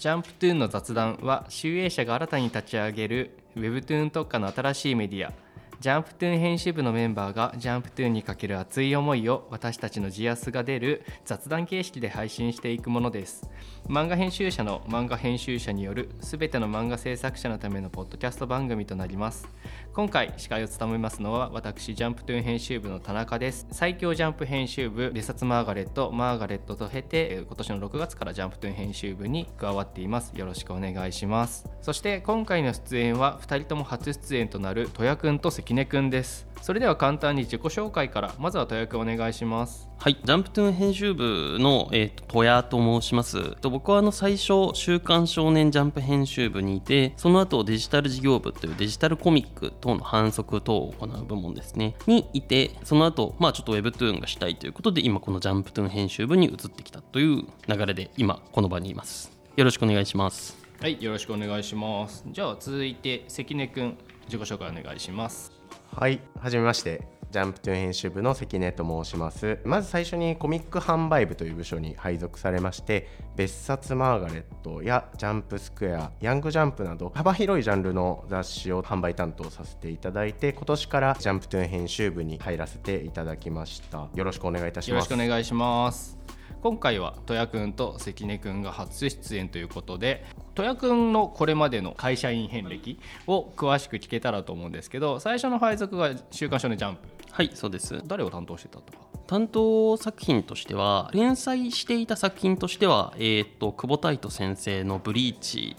ジャンプトゥーンの雑談は集英社が新たに立ち上げる Webtoon 特化の新しいメディア。ジャンプトゥーン編集部のメンバーがジャンプトゥーンにかける熱い思いを私たちのジアスが出る雑談形式で配信していくものです。漫画編集者の漫画編集者によるすべての漫画制作者のためのポッドキャスト番組となります。今回司会を務めますのは私ジャンプトゥーン編集部の田中です。最強ジャンプ編集部別冊マーガレットマーガレットと経て今年の6月からジャンプトゥーン編集部に加わっています。よろしくお願いします。そして今回の出演は2人とも初出演となる戸谷くんと関根くんです。それでは簡単に自己紹介からまずは戸谷くんお願いします。はい、ジャンプトゥーン編集部の、えーと、戸谷と申します。はあの最初、週刊少年ジャンプ編集部にいて、その後デジタル事業部というデジタルコミック等の反則等を行う部門ですね、にいて、その後、まあちょっと Webtoon がしたいということで、今このジャンプトゥーン編集部に移ってきたという流れで、今この場にいます。よろしくお願いします。はい、よろしくお願いします。じゃあ続いて関根くん、自己紹介お願いします。はい、はじめまして。ジャンプトゥ編集部の関根と申します。まず最初にコミック販売部という部署に配属されまして別冊マーガレットやジャンプスクエアヤングジャンプなど幅広いジャンルの雑誌を販売担当させていただいて今年からジャンプトゥーン編集部に入らせていただきました。よろしくお願いいたします。よろしくお願いします。今回は戸谷くんと関根くんが初出演ということで戸谷くんのこれまでの会社員遍歴を詳しく聞けたらと思うんですけど最初の配属が「週刊少年ジャンプ」はいそうです。誰を担当してたとか？担当作品としては連載していた作品としては、えーと、久保太斗先生の「ブリーチ」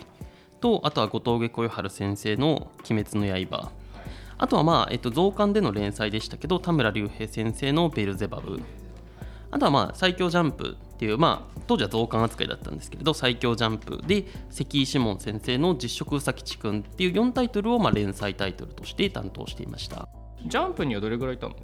とあとは後藤下小春先生の「鬼滅の刃」あとはまあ、えっと、増刊での連載でしたけど田村隆平先生の「ベルゼバブ」あとはまあ最強ジャンプっていう、まあ、当時は増刊扱いだったんですけれど最強ジャンプで関井志門先生の実食うさきちくんっていう4タイトルをまあ連載タイトルとして担当していましたジャンプにはどれぐらいいたの？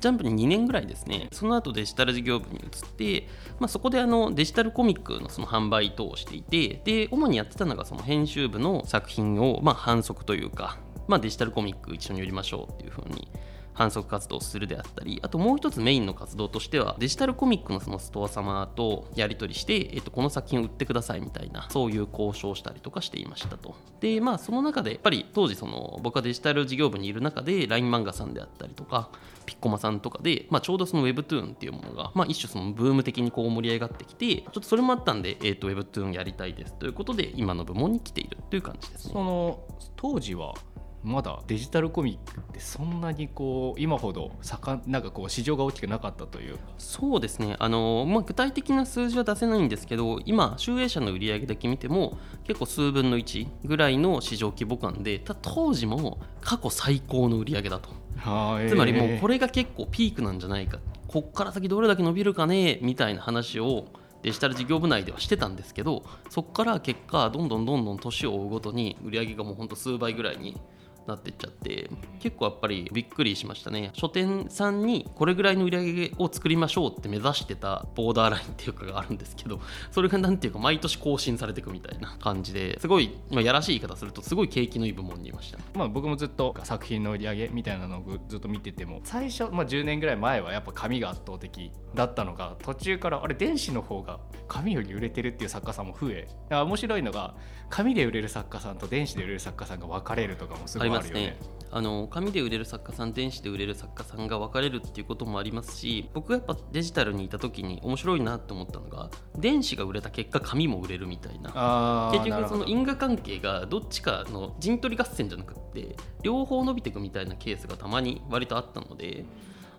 ジャンプに2年ぐらいですね、その後デジタル事業部に移って、まあ、そこであのデジタルコミックのその販売等をしていて、で主にやってたのがその編集部の作品をまあ反則というか、まあ、デジタルコミック一緒に売りましょうっていうふうに反則活動をするであったりあともう一つメインの活動としてはデジタルコミックのそのストア様とやり取りして、えっと、この作品を売ってくださいみたいなそういう交渉をしたりとかしていましたとでまあその中でやっぱり当時その僕はデジタル事業部にいる中で LINE 漫画さんであったりとかピッコマさんとかで、まあ、ちょうどその Webtoon っていうものが、まあ、一種そのブーム的にこう盛り上がってきてちょっとそれもあったんで、えー、と Webtoon やりたいですということで今の部門に来ているという感じですね。その当時はまだデジタルコミックってそんなにこう今ほど盛なんかこう市場が大きくなかったというそうですね。あの、まあ、具体的な数字は出せないんですけど今集英社の売上だけ見ても結構数分の1ぐらいの市場規模感でた当時も過去最高の売上だと。つまりもうこれが結構ピークなんじゃないか。こっから先どれだけ伸びるかねみたいな話をデジタル事業部内ではしてたんですけどそこから結果どんどんどんどん年を追うごとに売り上げがもうほんと数倍ぐらいになってっちゃって結構やっぱりびっくりしましたね。書店さんにこれぐらいの売り上げを作りましょうって目指してたボーダーラインっていうかがあるんですけど それが何ていうか毎年更新されていくみたいな感じですごい、まあ、やらしい言い方するとすごい景気のいい部門にいました、まあ、僕もずっと作品の売り上げみたいなのをずっと見てても最初、まあ、10年ぐらい前はやっぱ紙が圧倒的だったのが途中からあれ電子の方が紙より売れてるっていう作家さんも増え面白いのが紙で売れる作家さんと電子で売れる作家さんが分かれるとかもすごいあるよね。あの紙で売れる作家さん電子で売れる作家さんが分かれるっていうこともありますし僕がやっぱデジタルにいた時に面白いなって思ったのが電子が売れた結果紙も売れるみたいな結局その因果関係がどっちかの陣取り合戦じゃなくって両方伸びていくみたいなケースがたまに割とあったので。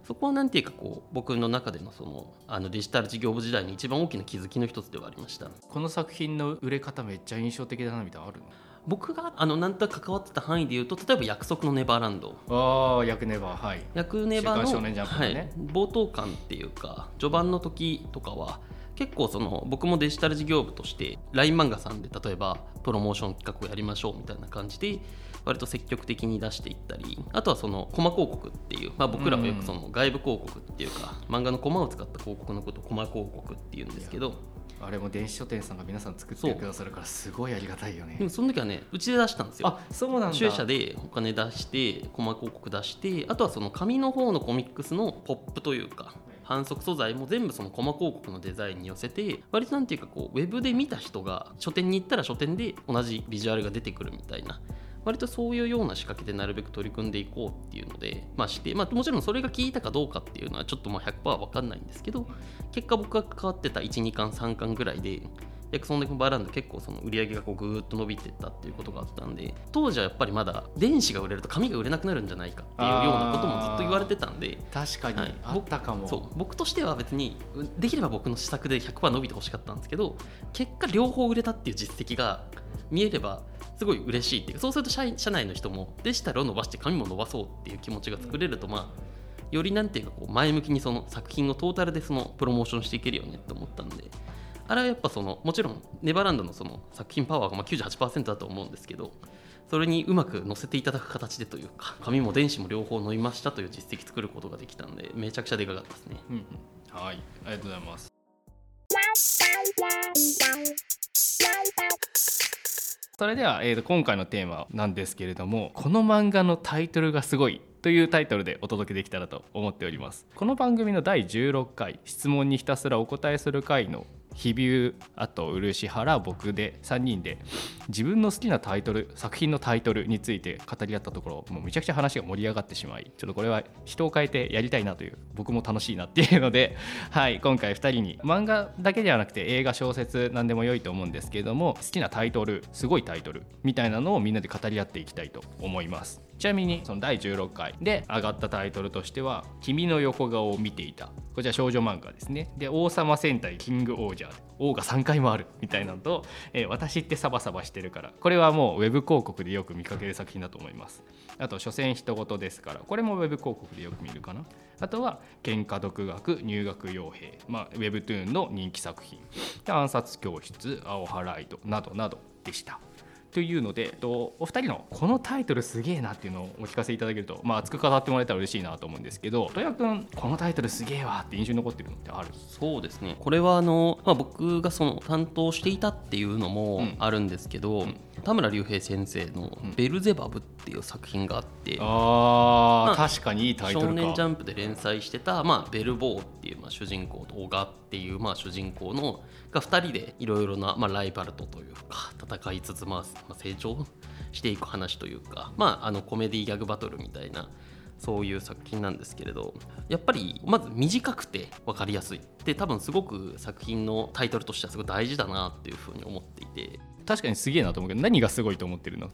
そこはなんていうかこう僕の中でのそのあのデジタル事業部時代に一番大きな気づきの一つではありましたこの作品の売れ方めっちゃ印象的だなみたいなのあるの？僕があのなんと関わってた範囲でいうと例えば「約束のネバーランド」ああ「約ネバー」はい「約ネバーの」ね、はい、冒頭感っていうか序盤の時とかは結構その僕もデジタル事業部として LINE 漫画さんで例えばプロモーション企画をやりましょうみたいな感じで割と積極的に出していったりあとはそのコマ広告っていう、まあ、僕らはよくその外部広告っていうか、漫画のコマを使った広告のことをコマ広告っていうんですけどあれも電子書店さんが皆さん作ってくださるからすごいありがたいよね。でもその時はねうちで出したんですよ。あそうなんだ。社でお金出してコマ広告出してあとはその紙の方のコミックスのポップというか反則素材も全部そのコマ広告のデザインに寄せて割となんていうかこうウェブで見た人が書店に行ったら書店で同じビジュアルが出てくるみたいな割とそういうような仕掛けでなるべく取り組んでいこうっていうので、まあして、まあ、もちろんそれが効いたかどうかっていうのはちょっとまあ100%分かんないんですけど結果僕が関わってた1、2巻、3巻ぐらいで約そんだけバーランド結構その売り上げがこうぐーっと伸びてったっていうことがあったんで当時はやっぱりまだ電子が売れると紙が売れなくなるんじゃないかっていうようなこともずっと言われてたんで確かに、はい、あったかも。そう。僕としては別にできれば僕の施策で100%伸びてほしかったんですけど結果両方売れたっていう実績が見えればすごい嬉しいっていうそうすると社社内の人もデジタルを伸ばして紙も伸ばそうっていう気持ちが作れるとまあよりなんていうかこう前向きにその作品をトータルでそのプロモーションしていけるよねって思ったんであれはやっぱそのもちろんネバーランドのその作品パワーがまあ98%だと思うんですけどそれにうまく載せていただく形でというか紙も電子も両方飲みましたという実績作ることができたんでめちゃくちゃでかかったですね、うん、はい。ありがとうございますそれでは、えー、と今回のテーマなんですけれどもこの漫画のタイトルがすごいというタイトルでお届けできたらと思っております。この番組の第16回質問にひたすらお答えする回の日比喩あと漆原僕で3人で自分の好きなタイトル作品のタイトルについて語り合ったところもうめちゃくちゃ話が盛り上がってしまいちょっとこれは人を変えてやりたいなという僕も楽しいなっていうので、はい、今回2人に漫画だけではなくて映画小説何でも良いと思うんですけれども好きなタイトルすごいタイトルみたいなのをみんなで語り合っていきたいと思います。ちなみにその第16回で上がったタイトルとしては「君の横顔を見ていた」こちら少女漫画ですね。で「王様戦隊キングオージャー」王が3回もあるみたいなのと、えー、私ってサバサバしてるからこれはもうウェブ広告でよく見かける作品だと思います。あと「所詮人事ですから」これもウェブ広告でよく見るかな。あとは「喧嘩独学入学傭兵」まあ、ウェブトゥーンの人気作品「暗殺教室」「青ハライト」などなどでした。というのでお二人のこのタイトルすげえなっていうのをお聞かせいただけると、まあ、熱く語ってもらえたら嬉しいなと思うんですけど戸谷君このタイトルすげえわって印象に残ってるのってある？そうですね。これはあの、まあ、僕がその担当していたっていうのもあるんですけど、うん、田村隆平先生の「ベルゼバブ」っていう作品があって、うん、あ、まあ、確かにいいタイトル少年ジャンプで連載してた、まあ、ベルボーっていう、まあ、主人公と小川っていう、まあ、主人公のが2人でいろいろな、まあ、ライバルとというか戦いつつ、まあ、成長していく話というか、まあ、あのコメディギャグバトルみたいなそういう作品なんですけれどやっぱりまず短くて分かりやすい。で多分すごく作品のタイトルとしてはすごい大事だなっていうふうに思っていて確かにすげえなと思うけど何がすごいと思ってるの？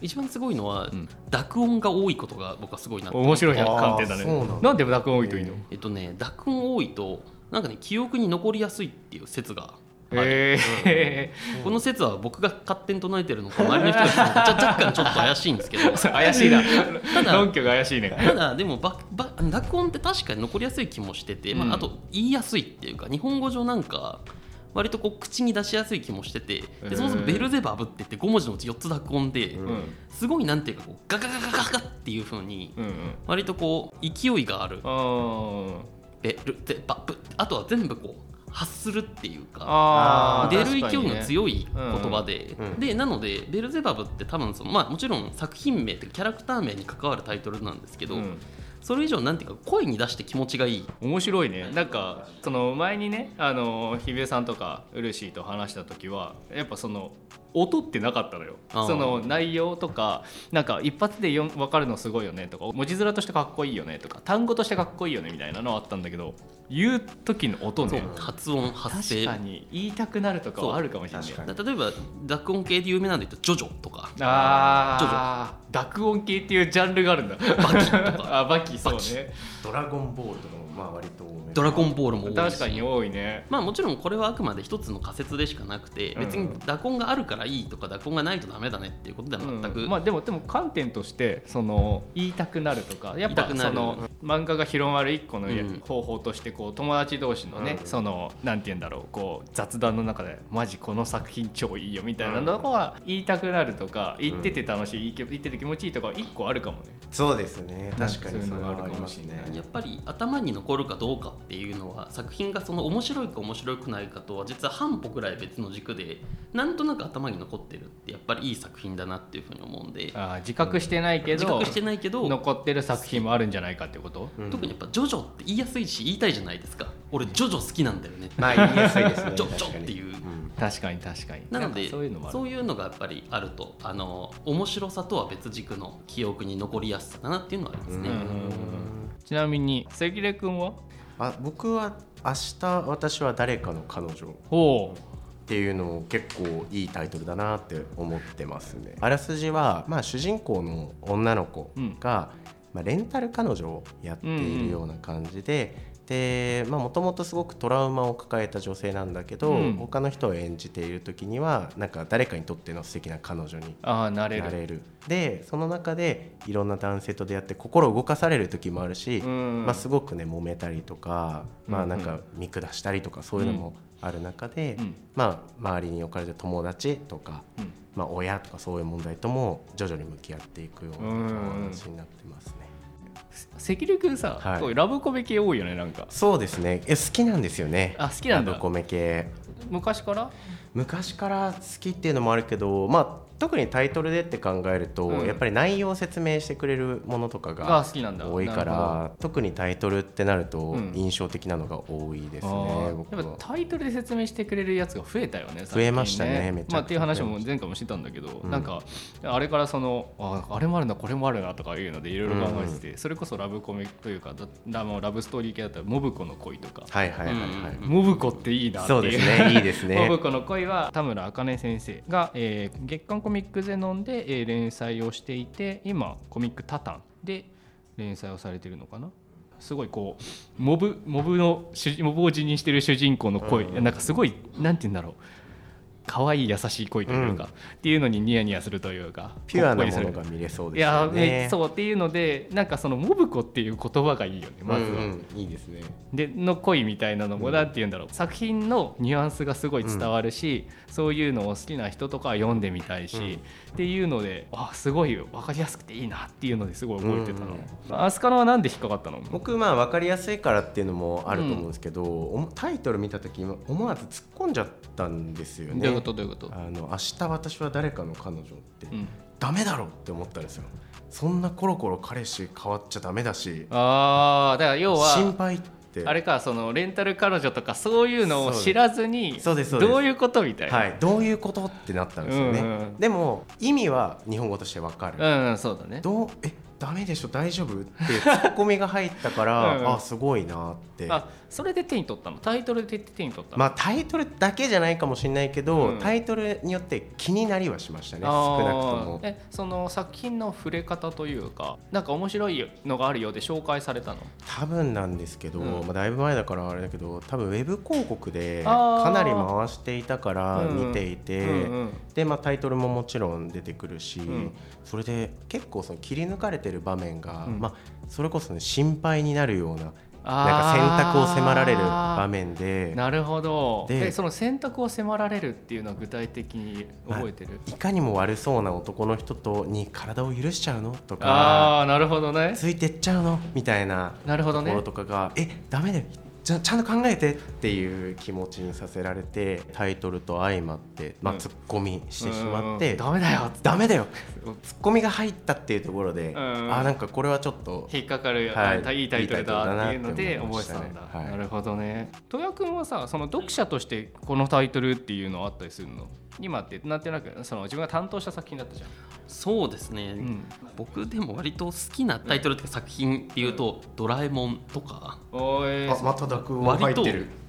一番すごいのは、うん、濁音が多いことが僕はすごいな面白い観点だね。なんで濁音多いといいの？えっとね濁音多いとなんかね記憶に残りやすいっていう説がえー、うん、この説は僕が勝手に唱えてるのか周りの人が若干ちょっと怪しいんですけど。怪しいな。ただ論拠が怪しいね。ただでもばば濁音って確かに残りやすい気もしてて、うん、まあ、あと言いやすいっていうか日本語上なんか割とこう口に出しやすい気もしててでそもそもベルゼバブって言って5文字のうち4つ濁音で、うん、すごいなんていうかこうガガガガガガっていうふうに割とこう勢いがある、ベルゼバブあとは全部こう発するっていうか出る勢いの強い言葉で、うんうん、でなのでベルゼバブって多分その、まあ、もちろん作品名というかキャラクター名に関わるタイトルなんですけど、うん、それ以上なんていうか声に出して気持ちがいい。面白いね。なんかその前にねあの日比江さんとかうるしーと話した時はやっぱその音ってなかったのよ。その内容とかなんか一発でよ分かるのすごいよねとか文字面としてかっこいいよねとか単語としてかっこいいよねみたいなのはあったんだけど言う時の音ね。発音発声。確かに。言いたくなるとかはあるかもしれない。例えば濁音系で有名なんで言うと「ジョジョ」とか。ああ濁音系っていうジャンルがあるんだ。バキとか。あバキそうね。ドラゴンボールとかもまあ割とドラゴンボールも多い確かに多いね。まあもちろんこれはあくまで一つの仮説でしかなくて別に濁音があるからいいとか濁音がないとダメだねっていうことでは全く、うん、まあでもでも観点としてその言いたくなるとかやっぱその漫画が広まる一個の方法としてこう友達同士のね、うん、そのなんて言うんだろうこう雑談の中でマジこの作品超いいよみたいなのは言いたくなるとか言ってて楽しい言ってて気持ちいいとか一個あるかもね。そうですね。確かにそれはあるかもしれない。やっぱり頭に残残るかどうかっていうのは作品がその面白いか面白くないかとは実は半歩ぐらい別の軸でなんとなく頭に残ってるってやっぱりいい作品だなっていうふうに思うんで。あー自覚してないけど自覚してないけど残ってる作品もあるん。じゃないかってことうん特にやっぱ「ジョジョ」って言いやすいし言いたいじゃないですか。俺ジョジョ好きなんだよね。まあ言いやすいですね。ジョジョっていう。うん確かに確かに。なのでんかそういうのそういうのがやっぱりあるとあの面白さとは別軸の記憶に残りやすさだなっていうのはありますね。うんうんうんちなみに関根君は？あ僕は明日私は誰かの彼女。ほっていうのを結構いいタイトルだなって思ってますね。あらすじは、まあ、主人公の女の子が、まあ、レンタル彼女をやっているような感じで、でもともとすごくトラウマを抱えた女性なんだけど、うん。他の人を演じている時にはなんか誰かにとっての素敵な彼女にうああなれる。なれる。でその中でいろんな男性と出会って心動かされる時もあるし、うん。まあ、すごくね揉めたりとか、まあ、うんなんか見下したりとかそういうのもある中で、うん。まあ、周りに置かれた友達とか、うん。まあ、親とかそういう問題とも徐々に向き合っていくようなうん。話になってますね。関根君さ、はい。ラブコメ系多いよねなんか。そうですね。え好きなんですよね。あ好きなんだ。ラブコメ系。昔から？昔から好きっていうのもあるけどまあ特にタイトルでって考えると、うん。やっぱり内容を説明してくれるものとかがが好きなんだ。多いから特にタイトルってなるとうん。印象的なのが多いですあね、ー。僕は。やっぱタイトルで説明してくれるやつが増えたよね増えましたねめちゃくちゃまあ、っていう話も前回もしてたんだけど、うん。なんかあれからそのああれもあるなこれもあるなとかいうのでいろいろ考えてて、それこそラブコメというかだラブストーリー系だったら「モブコの恋」とか。はいはいはいはい、うん。モブコっていいなっていそうですねいいですね。モブコの恋は田村茜先生が、えー月刊コミックゼノンで、えー連載をしていて今コミックタタンで連載をされてるのかな？すごいこうモブモブの主モブを辞任してる主人公の恋、うん。なんかすごいなんて言うんだろう可愛い優しい恋というか、うん。っていうのにニヤニヤするというかピュアなものが見れそういですよやねめそうっていうのでなんかそのモブコっていう言葉がいいよねまずは。うんうんいいですね。での恋みたいなのもなんて言うんだろう、作品のニュアンスがすごい伝わるし、そういうのを好きな人とかは読んでみたいし、っていうのであすごい分かりやすくていいなっていうのですごい覚えてたの、うん。アスカノはなんで引っかかったの？僕まあ分かりやすいからっていうのもあると思うんですけど、タイトル見た時思わず突っ込んじゃったんですよね。いうこと？どういうこと、あの明日私は誰かの彼女って、うん、ダメだろって思ったんですよそんなコロコロ彼氏変わっちゃダメだし。ああだから要は心配って。あれかそのレンタル彼女とかそういうのを知らずにどういうことみたいな、はい、どういうことってなったんですよね、うんうんでも意味は日本語としてわかる、うん、うん、そうだね。どうえダメでしょ大丈夫？ってツッコミが入ったから うんうん。あすごいなって。あそれで手に取ったの？タイトルで手に取ったの、まあタイトルだけじゃないかもしれないけど、うん。タイトルによって気になりはしましたね少なくとも。えその作品の触れ方というかなんか面白いのがあるようで紹介されたの？多分なんですけど、うん。まあ、だいぶ前だからあれだけど多分ウェブ広告でかなり回していたからうん見ていて、うんうん。で、まあ、タイトルももちろん出てくるし、ん。それで結構その切り抜かれてる場面が、うん。まあ、それこそ、ね、心配になるようななんか選択を迫られる場面で。なるほど。ででその選択を迫られるっていうのは具体的に覚えてる、いかにも悪そうな男の人とに体を許しちゃうのとかああなるほどね。ついてっちゃうのみたいななるほどね。ところとかが、えダメだよじゃちゃんと考えてっていう気持ちにさせられてタイトルと相まって、まあ、うん。ツッコミしてしまって、うん。ダメだよダメだよツッコミが入ったっていうところで、うん。あなんかこれはちょっと引っかかる、はいあいいタイトルだっていうので覚えしてたんだ、はい。なるほどね。戸谷君はさその読者としてこのタイトルっていうのはあったりするの？今ってなんとなくその自分が担当した作品だったじゃん、そうですね、うん、僕でも割と好きなタイトルっていうか作品っていうと「ドラえもん」とか。おい。あまた濁音入割と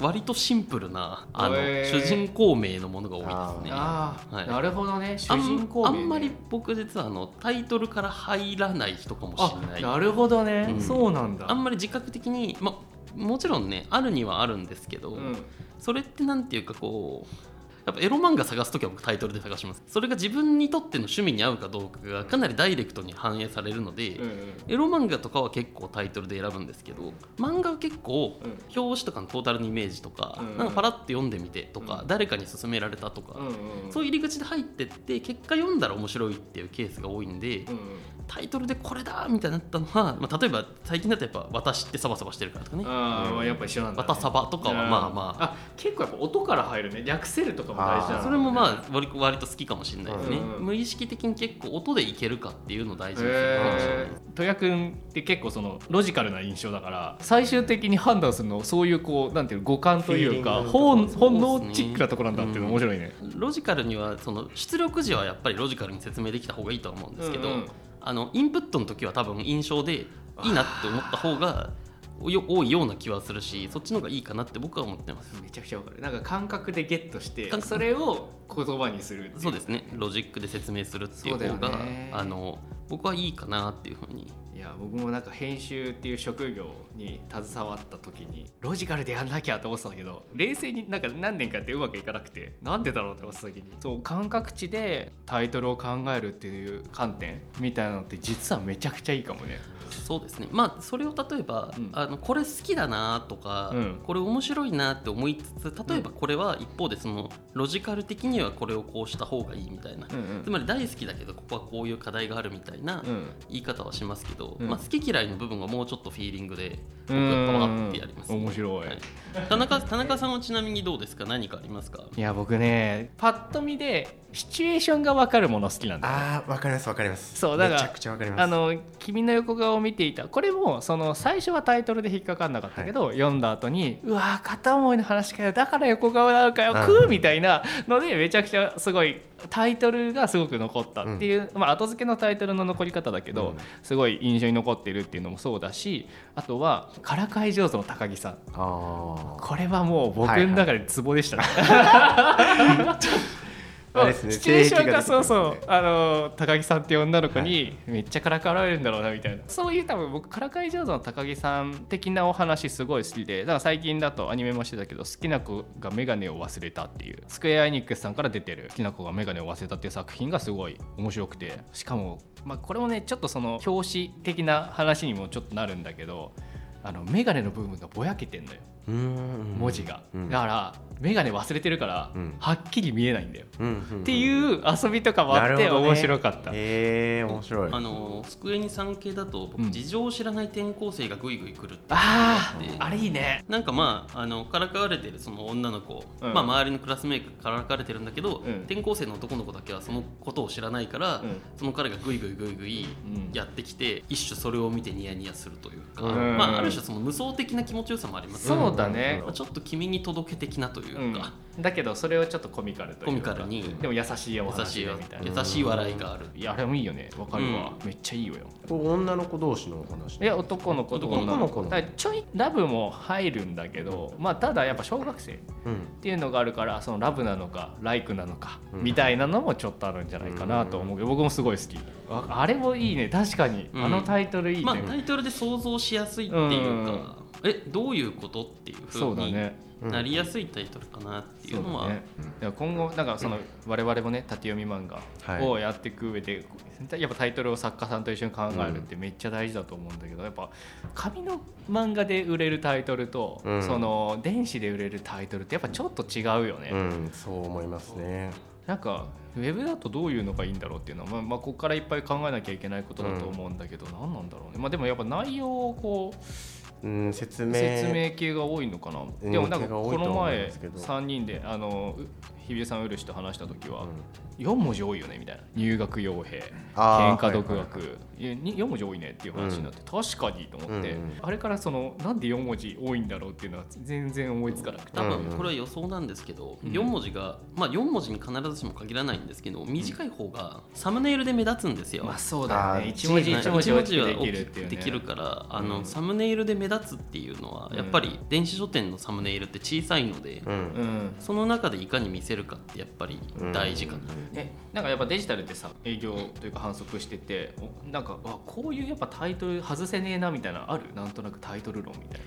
割とシンプルなあのへー主人公名のものが多いですね。ああ、はい。なるほどね。主人公名ね。あんまり僕実はあのタイトルから入らない人かもしあれない。なるほどね、うん。そうなんだ。あんまり自覚的に、ま、もちろんねあるにはあるんですけど、うん。それってなんていうかこうやっぱエロ漫画探す時は僕タイトルで探します。それが自分にとっての趣味に合うかどうかがかなりダイレクトに反映されるので、うんうん。エロ漫画とかは結構タイトルで選ぶんですけど漫画は結構うん。表紙とかのトータルのイメージとか,、うん。なんかパラッと読んでみてとか、うん。誰かに勧められたとか、うんうんそういう入り口で入ってって結果読んだら面白いっていうケースが多いんで、うんタイトルでこれだみたいになったのは、まあ、例えば最近だとやっぱ「私ってサバサバしてるから」とかね。ああ、うんやっぱ一緒なん「だ、わたサバ」とかはまあまあ。あ結構やっぱ音から入るね。略せるとかも大事なのあーそれもまあ割割と好きかもしれないですね、うん無意識的に結構音でいけるかっていうのを大事にするかもしれないへえ戸谷君って結構そのロジカルな印象だから最終的に判断するのそういうこうなんていうの五感というか本本能チックなところなんだっていうの面白いね。ロジカルにはその出力時はやっぱりロジカルに説明できた方がいいとは思うんですけど、うんうんあのインプットの時は多分印象でいいなって思った方がよ多いような気はするしそっちの方がいいかなって僕は思ってます。めちゃくちゃわかる。なんか感覚でゲットしてそれを言葉にするそうですね。ロジックで説明するっていう方があの僕はいいかなっていうふうに。いや僕もなんか編集っていう職業に携わった時にロジカルでやんなきゃと思ってたけど冷静になんか何年かやってうまくいかなくてなんでだろうって思ってた時にそう感覚値でタイトルを考えるっていう観点みたいなのって実はめちゃくちゃいいかもね。そうですね。まあそれを例えば、うん。あのこれ好きだなとか、うん。これ面白いなって思いつつ例えばこれは一方でそのロジカル的にはこれをこうした方がいいみたいな、うん。つまり大好きだけどここはこういう課題があるみたいなうん。言い方はしますけど、うん。まあ、好き嫌いの部分はもうちょっとフィーリングで僕はパワーってやります、面白い。はい。田中田中さんはちなみにどうですか？何かありますか？いや僕ねパッと見でシチュエーションが分かるもの好きなんだよ。ねああわかりますわかります。そうだからめちゃくちゃわかります。あの君の横顔を見ていたこれもその最初はタイトルで引っかかんなかったけど、読んだ後にうわー片思いの話かよだから横顔なのかようん。くーみたいなのでめちゃくちゃすごいタイトルがすごく残ったっていう、まあ、後付けのタイトルの残り方だけど、うん。すごい印象に残ってるっていうのもそうだしあとはからかい上手の高木さん。あこれはもう僕の中でツボでしたね。あれですねシチュエーションがそうそう。あの高木さんっていう女の子にめっちゃからかわれるんだろうなみたいな。そういう多分僕からかい上手の高木さん的なお話すごい好きでだから最近だとアニメもしてたけど好きな子が眼鏡を忘れたっていう。スクエア・エニックスさんから出てる。好きな子が眼鏡を忘れたっていう作品がすごい面白くて。しかも、まあ、これもねちょっとその表紙的な話にもちょっとなるんだけどあの眼鏡の部分がぼやけてんのよ文字が、うん。だから眼鏡忘れてるから、うん。はっきり見えないんだよ、うんうんうん。っていう遊びとかもあって面白かった、へえ面白い。あの机に産系だと僕、うん。事情を知らない転校生がぐいぐい来るってあああれいいね。なんかまああのからかわれてるその女の子、うん。まあ、周りのクラスメイトからかわれてるんだけど、うん。転校生の男の子だけはそのことを知らないから、うん。その彼がぐいぐいぐいぐいうん。やってきて、一種それを見てニヤニヤするというか、うん。まあ、ある種その無双的な気持ちよさもありますよねそうだね。まあ、ちょっと君に届け的なといううん。か、だけどそれをちょっとコミカルというか。コミカルに。でも優しいお優話しいでみたいな優しい笑いがある、いやあれもいいよね。わかるわ、うめっちゃいいよ。これ女の子同士のお話。いや男の子と女の子男の子だからちょいラブも入るんだけど、まあ、ただやっぱ小学生うん。っていうのがあるからそのラブなのかライクなのかうん。みたいなのもちょっとあるんじゃないかなと思うけど僕もすごい好き。ああれもいいね。確かに。うん。あのタイトルいいね、まあ、タイトルで想像しやすいっていうか、えどういうこと？っていうふそううだにね。なりやすいタイトルかなっていうのは、ね。だから今後なんかその我々もね縦読み漫画をやっていく上で、やっぱタイトルを作家さんと一緒に考えるってめっちゃ大事だと思うんだけどやっぱ紙の漫画で売れるタイトルと、うん。その電子で売れるタイトルってやっぱちょっと違うよね、うんそう思いますね。なんかウェブだとどういうのがいいんだろうっていうのは、まあ、まあここからいっぱい考えなきゃいけないことだと思うんだけど、何なんだろうね、まあ、でもやっぱ内容をこううん説明。説明系が多いのかな、うんでもなんかこの前ですけど。3人であのう日比江さん漆と話した時は、うん。4文字多いよねみたいな。入学傭兵。喧嘩独はいはい学、いやに4文字多いねっていう話になって、確かにと思って、うん。うんあれからそのなんで4文字多いんだろうっていうのは全然思いつかなくて、多うん分これは予想なんですけど、うん。4文字が、まあ、4文字に必ずしも限らないんですけど短い方がサムネイルで目立つんですよ。まあそうだね。1文字1文字大きくはできるっていうね。できるからあの、うん。サムネイルで目立つっていうのはやっぱり電子書店のサムネイルって小さいので、うん。うん。その中でいかに見せるかってやっぱり大事かな、えなんかやっぱデジタルってさ営業というか反則してておなんかあこういうやっぱタイトル外せねえなみたいなのある？なんとなくタイトル論みたいな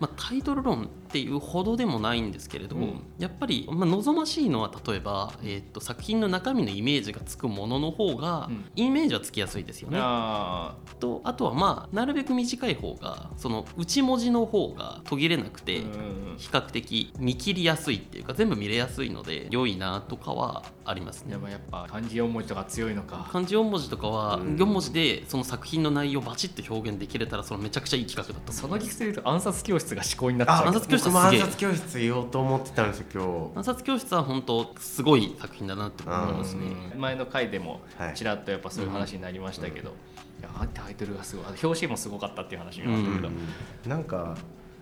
まあ、タイトル論っていうほどでもないんですけれど、うんやっぱり、まあ、望ましいのは例えば、えー、と作品の中身のイメージがつくものの方が、うんイメージはつきやすいですよね。あとあとはまあなるべく短い方がその内文字の方が途切れなくて、比較的見切りやすいっていうか全部見れやすいので良いなとかはありますねで。もやっぱ漢字4文字とか強いのか漢字4文字とかはうん4文字でその作品の内容をバチッと表現できれたらそのめちゃくちゃいい企画だとその思います。理屈で言うと暗殺教室が思考になっちゃう。暗殺教室。僕もすげえ。暗殺教室言おうと思ってたんですよ暗殺教室は本当すごい作品だなって思いますね。うん。前の回でもはい。ちらっとやっぱそういう話になりましたけど、い。やタイトルがすごい。あ表紙もすごかったっていう話になったけど、今日なんか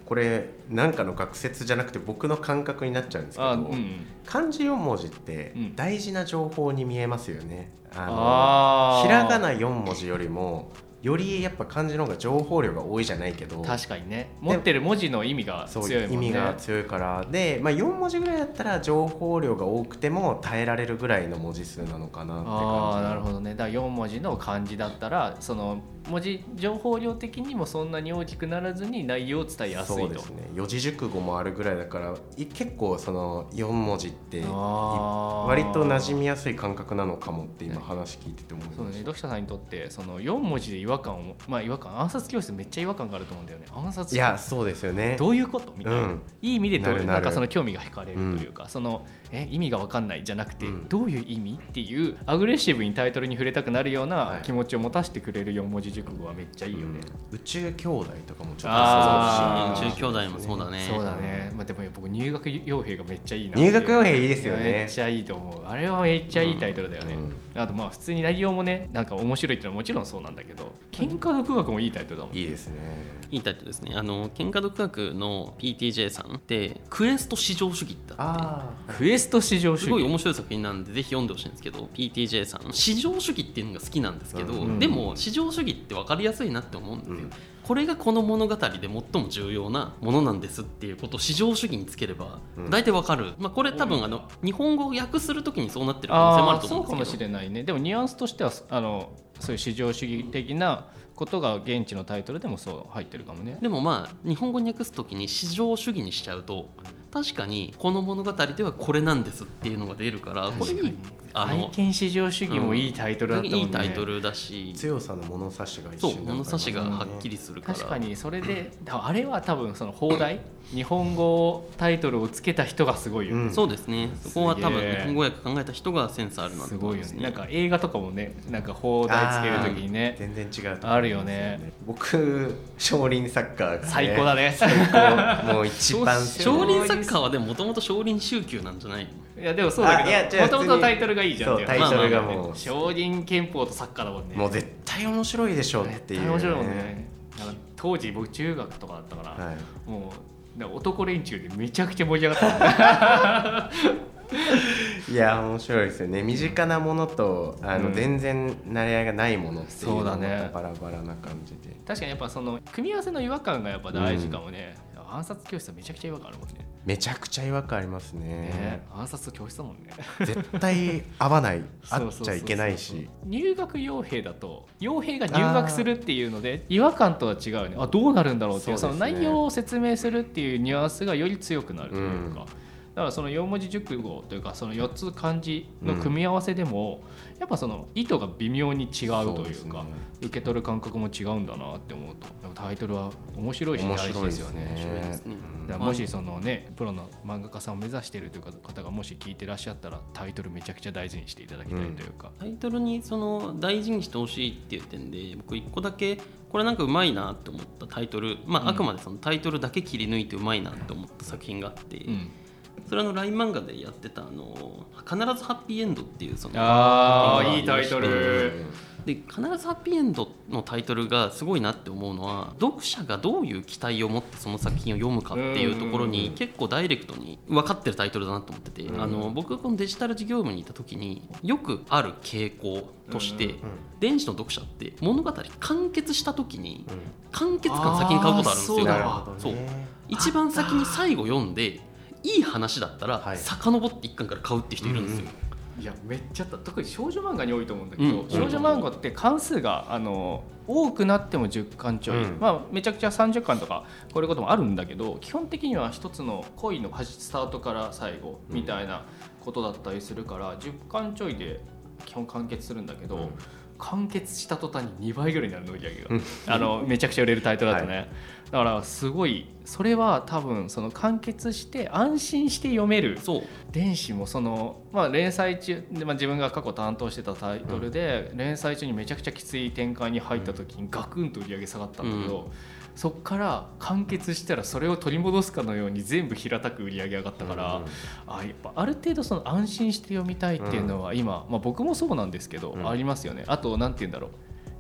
これなんかの学説じゃなくて僕の感覚になっちゃうんですけど、あうん漢字4文字ってうん大事な情報に見えますよね、あのひらがな4文字よりもよりやっぱ漢字の方が情報量が多いじゃないけど。確かにね。持ってる文字の意味が強いもんね。意味が強いから。で、まあ、4文字ぐらいだったら情報量が多くても耐えられるぐらいの文字数なのかなって感じ。ああなるほどね。だから4文字の漢字だったらその文字情報量的にもそんなに大きくならずに内容を伝えやすいと。そうですね。四字熟語もあるぐらいだからい結構その4文字って割と馴染みやすい感覚なのかもって今話聞いてて思いそうね、まし読者さんにとってその4文字で違和感をまあ違和感暗殺教室めっちゃ違和感があると思うんだよね。暗殺たいやそうですよね。どういうこと？みたいな、うん。いい意味でどうなるなる。なんかその興味が惹かれるというか、そのえ意味が分かんないじゃなくて、うん。どういう意味っていうアグレッシブにタイトルに触れたくなるようはない。気持ちを持たせてくれる4文字熟語はめっちゃいいよね、宇宙兄弟とかもちょっとあーそうだし。宇宙兄弟もそうだね。そうだね、まあ、でも僕入学傭兵がめっちゃいいな入学傭兵いいいですよね。めっちゃいいと思う。あれはめっちゃいいタイトルだよね、あとまあ普通に内容もねなんか面白いっていうのはもちろんそうなんだけど喧嘩独学もいいタイトルだもんいいですね。いいタイトルですね。あの喧嘩独学の PTJ さんってクエスト至上主義って。あって。クエスト至上主義。すごい面白い作品なんでぜひ読んでほしいんですけど PTJ さん。至上主義っていうのが好きなんですけど、うん。でも至上主義って分かりやすいなって思うんですよ、うん。これがこの物語で最も重要なものなんですっていうことを至上主義につければうん。大体分かる、まあ、これ多分あの日本語を訳するときにそうなってる可能性もあると思うんですけど。しれないね。でもニュアンスとしてはあのそういう市場主義的なことが現地のタイトルでもそう入ってるかもね。でもまあ日本語に訳すときに至上主義にしちゃうと確かにこの物語ではこれなんですっていうのが出るからこれいいあ愛の犬至上主義もいいタイトルだったもん。ね、いいタイトルだし。強さの物差しが一そう瞬物差しがはっきりするから。確かにそれでだあれは多分その放題？日本語タイトルをつけた人がすごいよね、うん。そうですね。そこは多分日本語訳考えた人がセンスあるなとすごいよ思いますね。ね。なんか映画とかもねなんか放題つけるときにね全然違うと思いますあるよね。僕少林サッカーが、ね、最高だね。最高。もう一番少林サッカーはでももともと少林宗教なんじゃないいやでもそうだけどもともとタイトルがいいじゃんっていう。そうタイトルがまあまあもう少林憲法とサッカーだもんね。もう絶対面白いでしょっていう、絶対面白いもんね。当時僕中学とかだったから、はい。もう男連中でめちゃくちゃ盛り上がった いや面白いですよね。身近なものとあの、うん。全然慣れ合いがないものっていうそうだね。のがバラバラな感じで。確かにやっぱその組み合わせの違和感がやっぱ大事かもね、暗殺教室はめちゃくちゃ違和感あるもんねめちゃくちゃ違和感ありますね。ね暗殺教室だもんね。絶対合わない。合っちゃいけないし。入学傭兵だと傭兵が入学するっていうので違和感とは違うよね。あどうなるんだろうっていうそね。の内容を説明するっていうニュアンスがより強くなるというか、うんだからその4文字熟語というかその4つ漢字の組み合わせでも、やっぱその意図が微妙に違うというかね。受け取る感覚も違うんだなって思うと。タイトルは面白いし大事ですよね。ねうん。だからもしそのねプロの漫画家さんを目指しているという方がもし聞いてらっしゃったらタイトルめちゃくちゃ大事にしていただきたいというか、タイトルにその大事にしてほしいっていう点で僕一個だけこれなんかうまいなって思ったタイトル。まあ、うん。あくまでそのタイトルだけ切り抜いてうまいなって思った作品があって、うんそれはあの LINE 漫画でやってたあの「必ずハッピーエンド」っていうそのあー漫画がいいタイトル。で必ずハッピーエンドのタイトルがすごいなって思うのは読者がどういう期待を持ってその作品を読むかっていうところうん。に結構ダイレクトに分かってるタイトルだなと思ってて、うん。あの僕がこのデジタル事業部にいた時によくある傾向として、うん。電子の読者って物語完結した時にうん。完結感先に買うことあるんですよ。そう。一番先に最後読んでいい話だったらはい。遡って一巻から買うって人いるんですよ。いやめっちゃ特に少女漫画に多いと思うんだけど、うん。少女漫画って関数があの多くなっても10巻ちょい、うん。まあ、めちゃくちゃ30巻とかこういうこともあるんだけど基本的には一つの恋の始スタートから最後みたいなことだったりするから、10巻ちょいで基本完結するんだけど、うん完結した途端に2倍ぐらいになるの売り上げが。うん。あのめちゃくちゃ売れるタイトルだとね、はだからすごいそれは多分その完結して安心して読める。そう。電子もその、まあ、連載中で、まあ、自分が過去担当してたタイトルで、連載中にめちゃくちゃきつい展開に入った時にガクンと売り上げ下がったんだけど、そこから完結したらそれを取り戻すかのように全部平たく売り上げ上がったから、あやっぱある程度その安心して読みたいっていうのは今、まあ、僕もそうなんですけど、うん。ありますよね。あとなんて言うんだろう。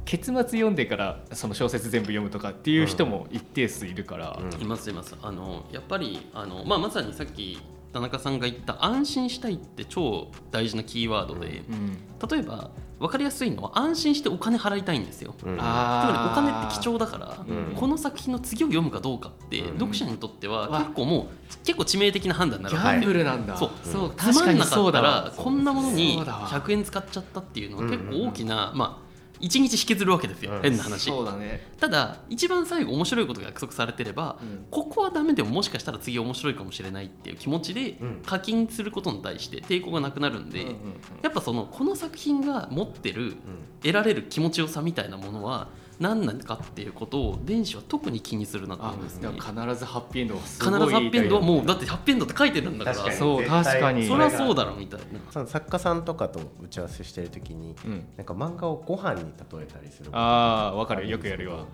結末読んでからその小説全部読むとかっていう人も一定数いるから、うん。いますいます。あのやっぱりあの、まあ、まさにさっき田中さんが言った安心したいって超大事なキーワードで、うん。例えば分かりやすいのは安心してお金払いたいんですよ。うん。つあまりお金ーって貴重だから、うん。この作品の次を読むかどうかって、うん。読者にとってはわ結構もう結構致命的な判断になギるわけ。ャンブルなんだ、そう。そうつ確かにまんなかそうだわ。ったらこんなものにそうだわ。100円使っちゃったっていうのは結うん構大きな、まあ一日引きずるわけですよ、うん。変な話。そうだね、ただ一番最後面白いことが約束されてれば、うん。ここはダメでももしかしたら次面白いかもしれないっていう気持ちでうん。課金することに対して抵抗がなくなるんで、うんうんうん。やっぱそのこの作品が持ってる得られる気持ちよさみたいなものは何なのかっていうことを電子は特に気にするなとあ思いますね。必ずハッピーエンドはす必ずハッピーエンドはもうだってハッピーエンドって書いてるんだから。確かに。そう確かに。それはそうだろうみたいな。その作家さんとかと打ち合わせしてる時にうんなんか漫画をご飯に例えたりするああ分かる。よくやるわ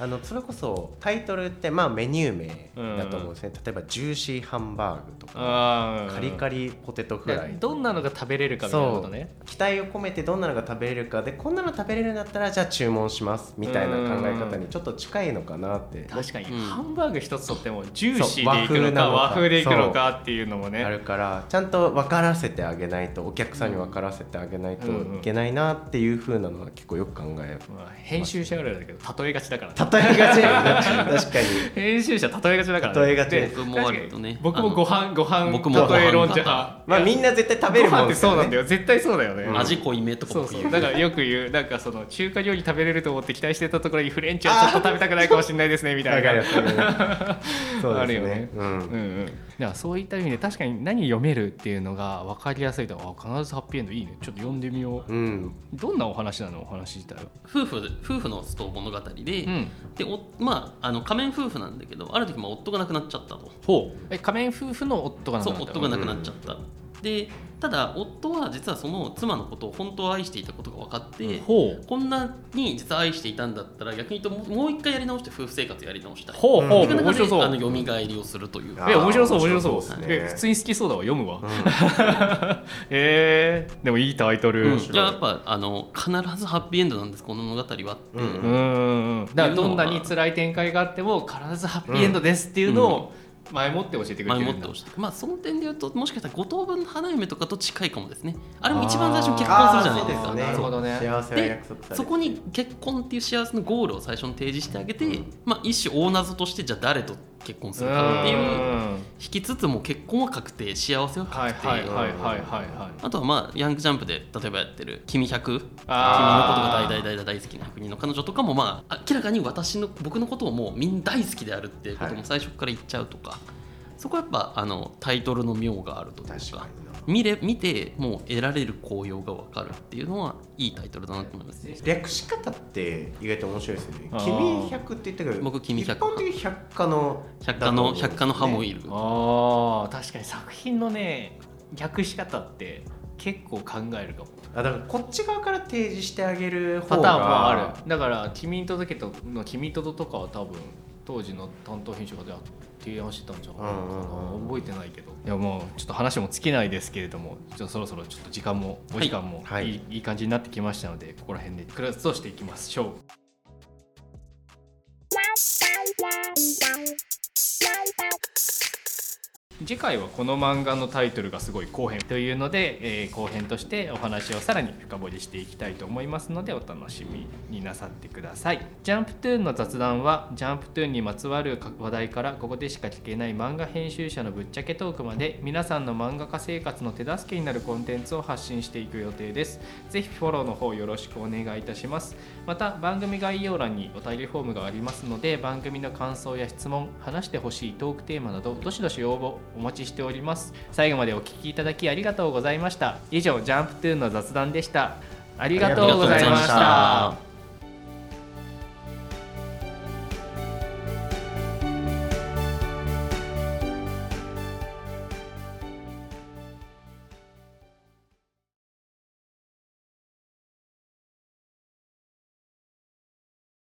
あのそれこそタイトルってまあメニュー名だと思うんですね、例えばジューシーハンバーグとかカリカリポテトフライ。どんなのが食べれるかみたいなことね。期待を込めてどんなのが食べれるかでこんなの食べれるんだったらじゃあ注文しますみたいな考え方にちょっと近いのかなって。確かに、うん。ハンバーグ一つとってもジューシーでいくのかか。和風でいくのかっていうのもあねるからちゃんと分からせてあげないとお客さんに分からせてあげないといけないなっていう風なのは結構よく考えまあ編集者ぐらいだけど例えがちだからね。例えがち確かに。編集者例えがちだからね。例えがち。で僕も割とね僕もご飯ご飯僕もご飯例え論者型まあみんな絶対食べるもんご飯ってそうなんだよ。よ絶対そうだよね、うん。味濃いめとかそうそう。だからよく言うなんかその中華料理食べれると思って期待してたところにフレンチはちょっと食べたくないかもしれないですねみたいな。そうですね。あるよね。うん。うんうん、だからそういった意味で確かに何読めるっていうのが分かりやすいとあ必ずハッピーエンドいいね。ちょっと読んでみよう。うん。どんなお話なの？お話自体は夫婦夫婦のストー物語で、うん。でおまああの仮面夫婦なんだけどある時まあ夫が亡くなっちゃったと。ほう。え仮面夫婦の夫が亡くそうなった夫が亡くなっちゃった、でただ夫は実はその妻のことを本当は愛していたことが分かって、ほう。こんなに実は愛していたんだったら逆に言うともう一回やり直して夫婦生活やり直したい。ほうほう。うん面白そう。あの蘇りをするという。あえ面白そう面白面そう。ねえ普通に好きそうだわ読むわ、うん。え。ー、でもいいタイトル、うん、うんい。ややっぱあの必ずハッピーエンドなんですこの物語はって、う。んうんだからどんなに辛い展開があっても必ずハッピーエンドですっていうのを前もって教えてくれてるんだ。前もってほしいまあその点で言うともしかしたら五等分の花嫁とかと近いかもですね。あれも一番最初に結婚するじゃないですか。あーそうなるほどね。幸せはで約束されてそこに結婚っていう幸せのゴールを最初に提示してあげて、うんまあ、一種大謎としてじゃあ誰と結婚するかっていう引きつつも結婚は確定幸せははい確定、はいはいはいはいはい。あとはまあヤングジャンプで例えばやってる「君100」君のことが大大大大大好きな100人の彼女とかもまあ明らかに私の僕のことをもうみんな大好きであるっていうことも最初から言っちゃうとか、そこはやっぱあのタイトルの妙があるというか確か見れ見てもう得られる効用が分かるっていうのはいいタイトルだなと思います。ね。略し方って意外と面白いですよね。君100って言ったけど僕君100一般的に百科の百科の百科の歯もいる。あー確かに作品のね略し方って結構考えるかも。あだからこっち側から提示してあげるパターンもある。だから「君に届けと」の「君とど」とかは多分当時の担当編集がで提案してたんじゃないかな、うんうんうん。覚えてないけど。いやもうちょっと話も尽きないですけれどもちょっとそろそろちょっと時間もお時間もい。い,、はいい、い感じになってきましたのでここら辺でクラスをしていきましょう次回はこの漫画のタイトルがすごい後編というので、えー後編としてお話をさらに深掘りしていきたいと思いますのでお楽しみになさってください。ジャンプトゥーンの雑談はジャンプトゥーンにまつわる話題からここでしか聞けない漫画編集者のぶっちゃけトークまで皆さんの漫画家生活の手助けになるコンテンツを発信していく予定です。ぜひフォローの方よろしくお願いいたします。また番組概要欄にお便りフォームがありますので番組の感想や質問話してほしいトークテーマなどどしどし応募お待ちしております。最後までお聴きいただきありがとうございました。以上ジャンプトゥーンの雑談でした。ありがとうございました。